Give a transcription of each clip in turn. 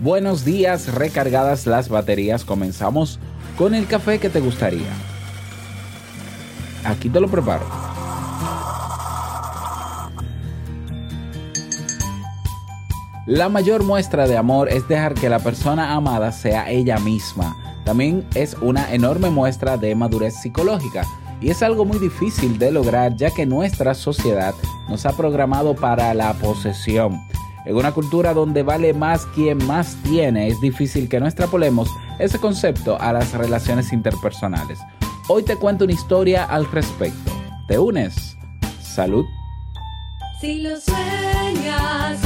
Buenos días, recargadas las baterías, comenzamos con el café que te gustaría. Aquí te lo preparo. La mayor muestra de amor es dejar que la persona amada sea ella misma. También es una enorme muestra de madurez psicológica y es algo muy difícil de lograr ya que nuestra sociedad nos ha programado para la posesión. En una cultura donde vale más quien más tiene, es difícil que no extrapolemos ese concepto a las relaciones interpersonales. Hoy te cuento una historia al respecto. ¿Te unes? Salud. Si lo sueñas,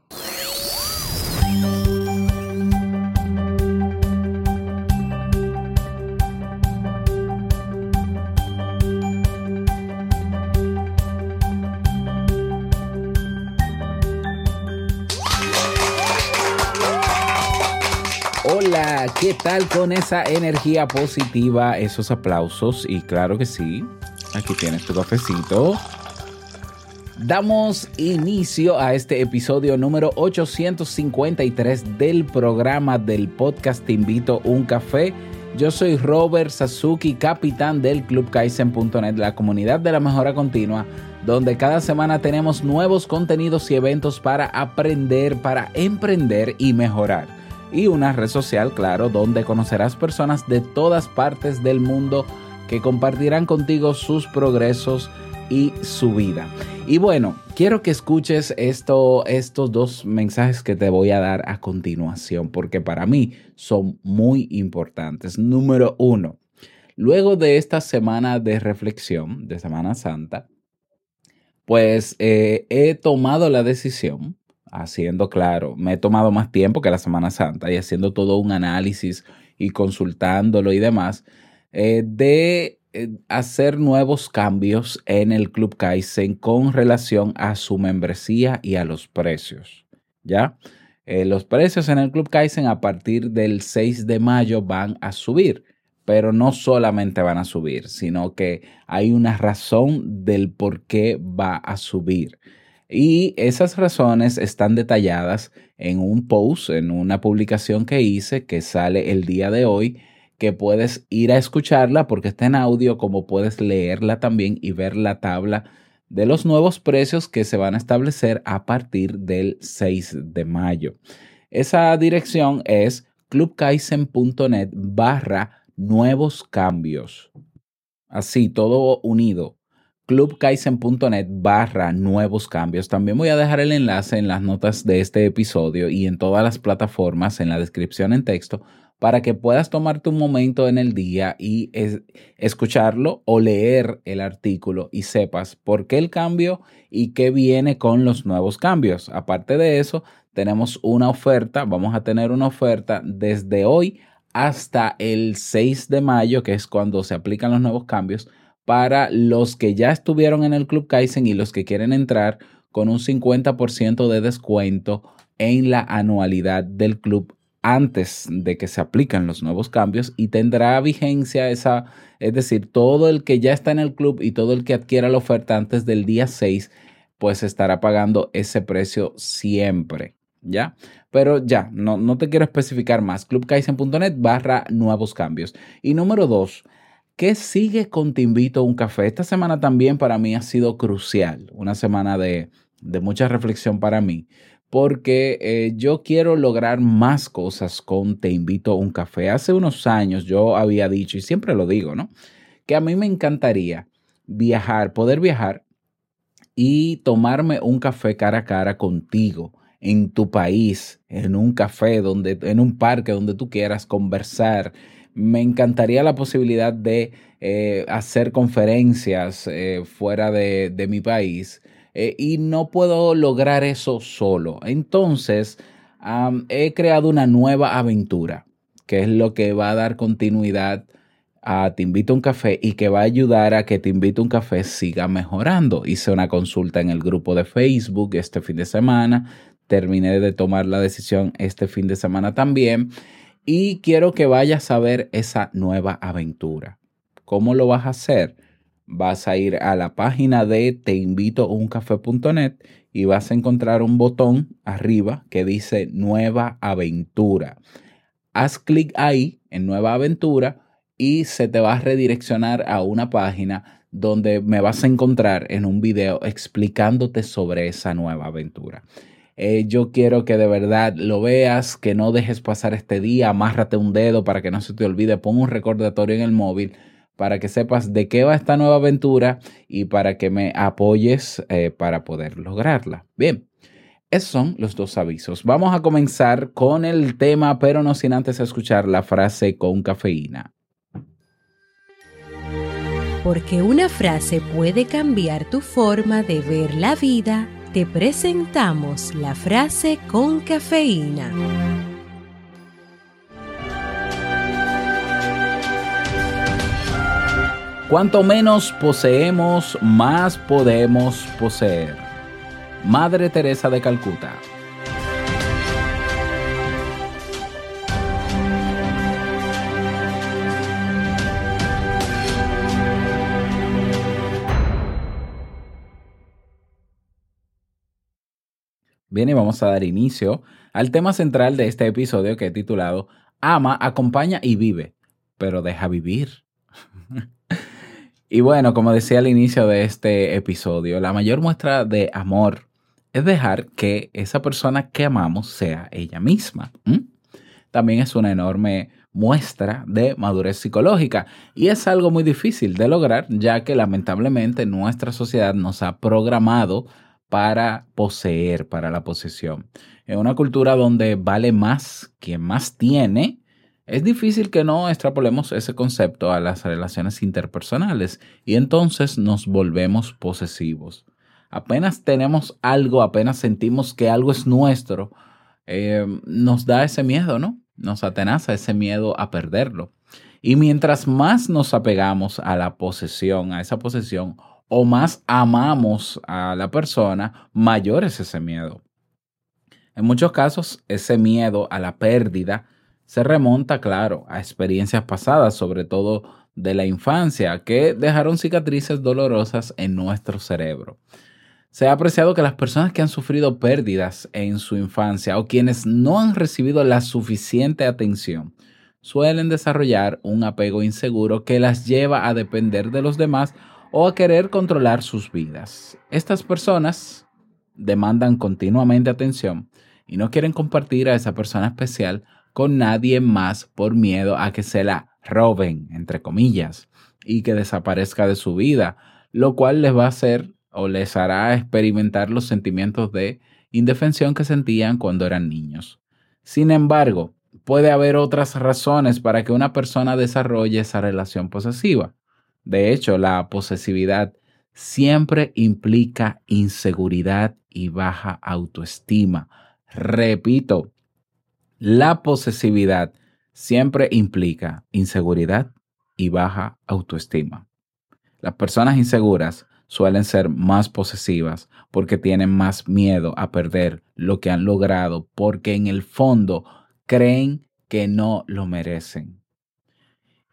¿Qué tal con esa energía positiva, esos aplausos? Y claro que sí, aquí tienes tu cafecito. Damos inicio a este episodio número 853 del programa del podcast Te invito un café. Yo soy Robert Sasuki, capitán del Club Kaizen.net, la comunidad de la mejora continua, donde cada semana tenemos nuevos contenidos y eventos para aprender, para emprender y mejorar y una red social, claro, donde conocerás personas de todas partes del mundo que compartirán contigo sus progresos y su vida. Y bueno, quiero que escuches esto, estos dos mensajes que te voy a dar a continuación, porque para mí son muy importantes. Número uno, luego de esta semana de reflexión, de Semana Santa, pues eh, he tomado la decisión haciendo, claro, me he tomado más tiempo que la Semana Santa y haciendo todo un análisis y consultándolo y demás, eh, de eh, hacer nuevos cambios en el Club Kaizen con relación a su membresía y a los precios. ¿Ya? Eh, los precios en el Club Kaizen a partir del 6 de mayo van a subir, pero no solamente van a subir, sino que hay una razón del por qué va a subir. Y esas razones están detalladas en un post, en una publicación que hice que sale el día de hoy, que puedes ir a escucharla porque está en audio, como puedes leerla también y ver la tabla de los nuevos precios que se van a establecer a partir del 6 de mayo. Esa dirección es clubkaisen.net barra nuevos cambios. Así, todo unido clubkaisen.net barra nuevos cambios. También voy a dejar el enlace en las notas de este episodio y en todas las plataformas en la descripción en texto para que puedas tomarte un momento en el día y escucharlo o leer el artículo y sepas por qué el cambio y qué viene con los nuevos cambios. Aparte de eso, tenemos una oferta, vamos a tener una oferta desde hoy hasta el 6 de mayo, que es cuando se aplican los nuevos cambios para los que ya estuvieron en el Club Kaizen y los que quieren entrar con un 50% de descuento en la anualidad del club antes de que se apliquen los nuevos cambios y tendrá vigencia esa, es decir, todo el que ya está en el club y todo el que adquiera la oferta antes del día 6, pues estará pagando ese precio siempre, ¿ya? Pero ya, no, no te quiero especificar más, clubkaizen.net barra nuevos cambios. Y número dos, ¿Qué sigue con Te invito a un café? Esta semana también para mí ha sido crucial, una semana de, mucha reflexión para mí, porque eh, yo quiero lograr más cosas con Te invito a un café. Hace unos años yo había dicho, y siempre lo digo, ¿no? Que a mí me encantaría viajar, poder viajar y tomarme un café cara a cara contigo en tu país, en un café, donde, en un parque donde tú quieras conversar, me encantaría la posibilidad de eh, hacer conferencias eh, fuera de, mi país eh, y no puedo lograr eso solo. Entonces, he creado una nueva aventura, que es lo que va a dar continuidad a Te invito a un café y que va a ayudar a que Te invito a un café siga mejorando. Hice una consulta en el grupo de Facebook este fin de semana, terminé de tomar la decisión este fin de semana también y quiero que vayas a ver esa nueva aventura. ¿Cómo lo vas a hacer? Vas a ir a la página de teinvitouncafé.net y vas a encontrar un botón arriba que dice Nueva Aventura. Haz clic ahí en Nueva Aventura y se te va a redireccionar a una página donde me vas a encontrar en un video explicándote sobre esa nueva aventura. Eh, yo quiero que de verdad lo veas, que no dejes pasar este día, amárrate un dedo para que no se te olvide, pon un recordatorio en el móvil para que sepas de qué va esta nueva aventura y para que me apoyes eh, para poder lograrla. Bien, esos son los dos avisos. Vamos a comenzar con el tema, pero no sin antes escuchar la frase con cafeína. Porque una frase puede cambiar tu forma de ver la vida, te presentamos la frase con cafeína. Cuanto menos poseemos, más podemos poseer. Madre Teresa de Calcuta. Bien, y vamos a dar inicio al tema central de este episodio que he titulado Ama, acompaña y vive, pero deja vivir. y bueno, como decía al inicio de este episodio, la mayor muestra de amor es dejar que esa persona que amamos sea ella misma. También es una enorme muestra de madurez psicológica y es algo muy difícil de lograr ya que lamentablemente nuestra sociedad nos ha programado para poseer, para la posesión. En una cultura donde vale más quien más tiene, es difícil que no extrapolemos ese concepto a las relaciones interpersonales y entonces nos volvemos posesivos. Apenas tenemos algo, apenas sentimos que algo es nuestro, eh, nos da ese miedo, ¿no? Nos atenaza ese miedo a perderlo. Y mientras más nos apegamos a la posesión, a esa posesión, o más amamos a la persona, mayor es ese miedo. En muchos casos, ese miedo a la pérdida se remonta, claro, a experiencias pasadas, sobre todo de la infancia, que dejaron cicatrices dolorosas en nuestro cerebro. Se ha apreciado que las personas que han sufrido pérdidas en su infancia o quienes no han recibido la suficiente atención suelen desarrollar un apego inseguro que las lleva a depender de los demás o a querer controlar sus vidas. Estas personas demandan continuamente atención y no quieren compartir a esa persona especial con nadie más por miedo a que se la roben, entre comillas, y que desaparezca de su vida, lo cual les va a hacer o les hará experimentar los sentimientos de indefensión que sentían cuando eran niños. Sin embargo, puede haber otras razones para que una persona desarrolle esa relación posesiva. De hecho, la posesividad siempre implica inseguridad y baja autoestima. Repito, la posesividad siempre implica inseguridad y baja autoestima. Las personas inseguras suelen ser más posesivas porque tienen más miedo a perder lo que han logrado porque en el fondo creen que no lo merecen.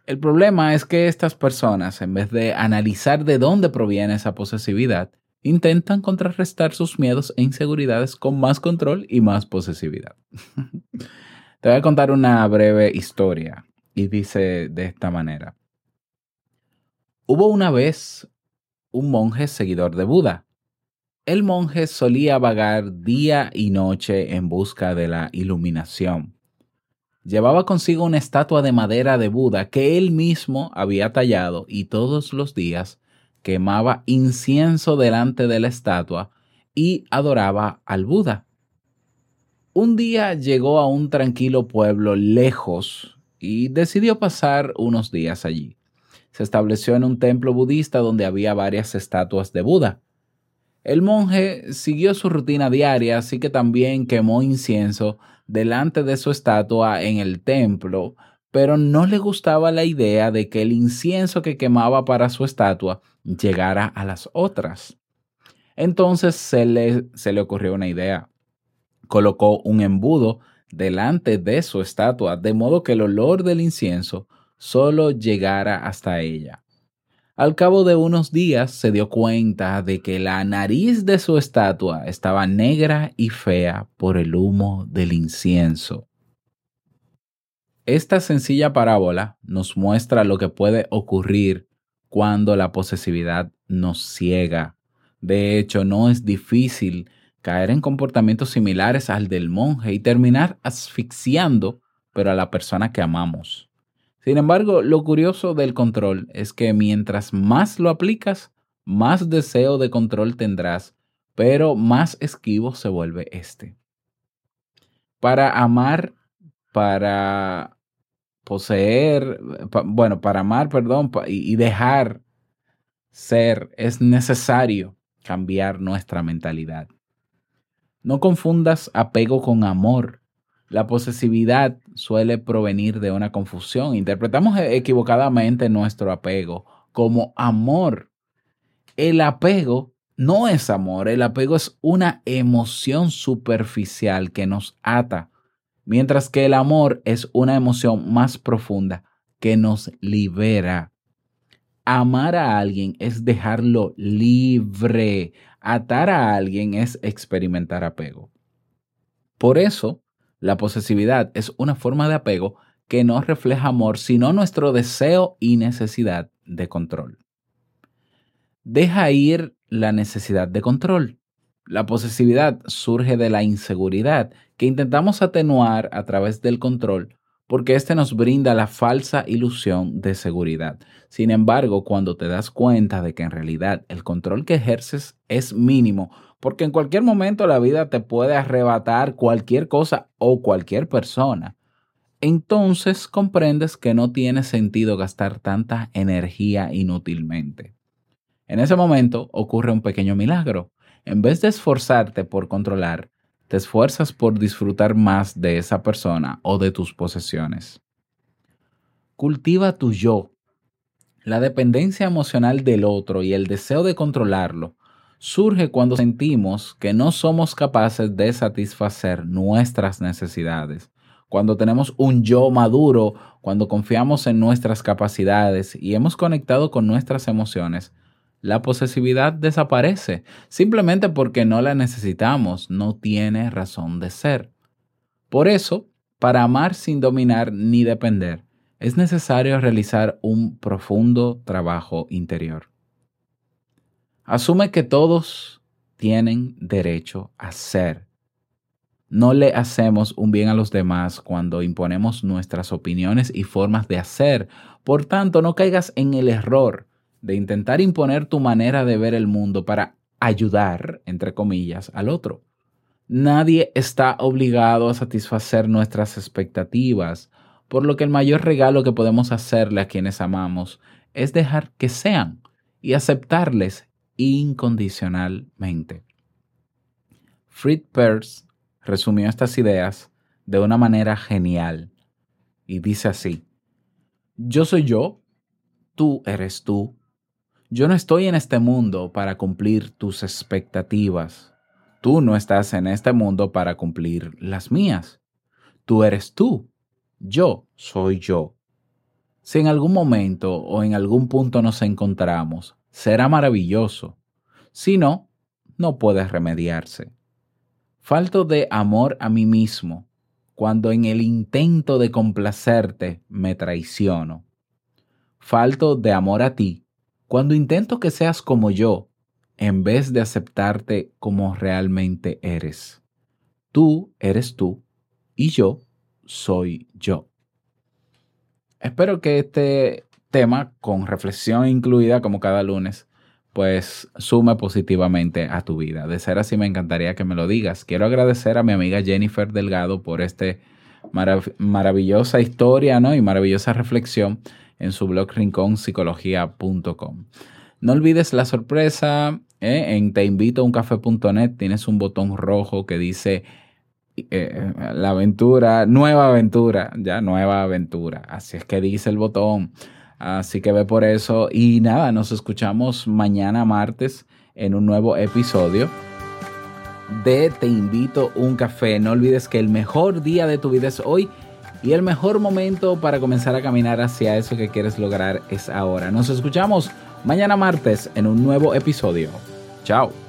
El problema es que estas personas, en vez de analizar de dónde proviene esa posesividad, intentan contrarrestar sus miedos e inseguridades con más control y más posesividad. Te voy a contar una breve historia y dice de esta manera. Hubo una vez un monje seguidor de Buda. El monje solía vagar día y noche en busca de la iluminación Llevaba consigo una estatua de madera de Buda que él mismo había tallado y todos los días quemaba incienso delante de la estatua y adoraba al Buda. Un día llegó a un tranquilo pueblo lejos y decidió pasar unos días allí. Se estableció en un templo budista donde había varias estatuas de Buda. El monje siguió su rutina diaria, así que también quemó incienso delante de su estatua en el templo, pero no le gustaba la idea de que el incienso que quemaba para su estatua llegara a las otras. Entonces se le, se le ocurrió una idea. Colocó un embudo delante de su estatua, de modo que el olor del incienso solo llegara hasta ella. Al cabo de unos días se dio cuenta de que la nariz de su estatua estaba negra y fea por el humo del incienso. Esta sencilla parábola nos muestra lo que puede ocurrir cuando la posesividad nos ciega. De hecho, no es difícil caer en comportamientos similares al del monje y terminar asfixiando, pero a la persona que amamos. Sin embargo, lo curioso del control es que mientras más lo aplicas, más deseo de control tendrás, pero más esquivo se vuelve este. Para amar, para poseer, bueno, para amar, perdón, y dejar ser, es necesario cambiar nuestra mentalidad. No confundas apego con amor. La posesividad suele provenir de una confusión. Interpretamos e-, equivocadamente nuestro apego como amor. El apego no es amor, el apego es una emoción superficial que nos ata, mientras que el amor es una emoción más profunda que nos libera. Amar a alguien es dejarlo libre. Atar a alguien es experimentar apego. Por eso, la posesividad es una forma de apego que no refleja amor, sino nuestro deseo y necesidad de control. Deja ir la necesidad de control. La posesividad surge de la inseguridad que intentamos atenuar a través del control porque éste nos brinda la falsa ilusión de seguridad. Sin embargo, cuando te das cuenta de que en realidad el control que ejerces es mínimo, porque en cualquier momento la vida te puede arrebatar cualquier cosa o cualquier persona, entonces comprendes que no tiene sentido gastar tanta energía inútilmente. En ese momento ocurre un pequeño milagro. En vez de esforzarte por controlar, te esfuerzas por disfrutar más de esa persona o de tus posesiones. Cultiva tu yo. La dependencia emocional del otro y el deseo de controlarlo surge cuando sentimos que no somos capaces de satisfacer nuestras necesidades. Cuando tenemos un yo maduro, cuando confiamos en nuestras capacidades y hemos conectado con nuestras emociones, la posesividad desaparece simplemente porque no la necesitamos, no tiene razón de ser. Por eso, para amar sin dominar ni depender, es necesario realizar un profundo trabajo interior. Asume que todos tienen derecho a ser. No le hacemos un bien a los demás cuando imponemos nuestras opiniones y formas de hacer. Por tanto, no caigas en el error de intentar imponer tu manera de ver el mundo para ayudar, entre comillas, al otro. Nadie está obligado a satisfacer nuestras expectativas, por lo que el mayor regalo que podemos hacerle a quienes amamos es dejar que sean y aceptarles incondicionalmente. Fritz Perls resumió estas ideas de una manera genial y dice así, yo soy yo, tú eres tú, yo no estoy en este mundo para cumplir tus expectativas. Tú no estás en este mundo para cumplir las mías. Tú eres tú. Yo soy yo. Si en algún momento o en algún punto nos encontramos, será maravilloso. Si no, no puede remediarse. Falto de amor a mí mismo cuando en el intento de complacerte me traiciono. Falto de amor a ti cuando intento que seas como yo, en vez de aceptarte como realmente eres. Tú eres tú y yo soy yo. Espero que este tema, con reflexión incluida como cada lunes, pues sume positivamente a tu vida. De ser así, me encantaría que me lo digas. Quiero agradecer a mi amiga Jennifer Delgado por este maravillosa historia ¿no? y maravillosa reflexión en su blog rinconpsicología.com. No olvides la sorpresa ¿eh? en teinvitouncafé.net tienes un botón rojo que dice eh, la aventura, nueva aventura, ya nueva aventura. Así es que dice el botón. Así que ve por eso. Y nada, nos escuchamos mañana martes en un nuevo episodio de Te invito un café. No olvides que el mejor día de tu vida es hoy y el mejor momento para comenzar a caminar hacia eso que quieres lograr es ahora. Nos escuchamos mañana martes en un nuevo episodio. Chao.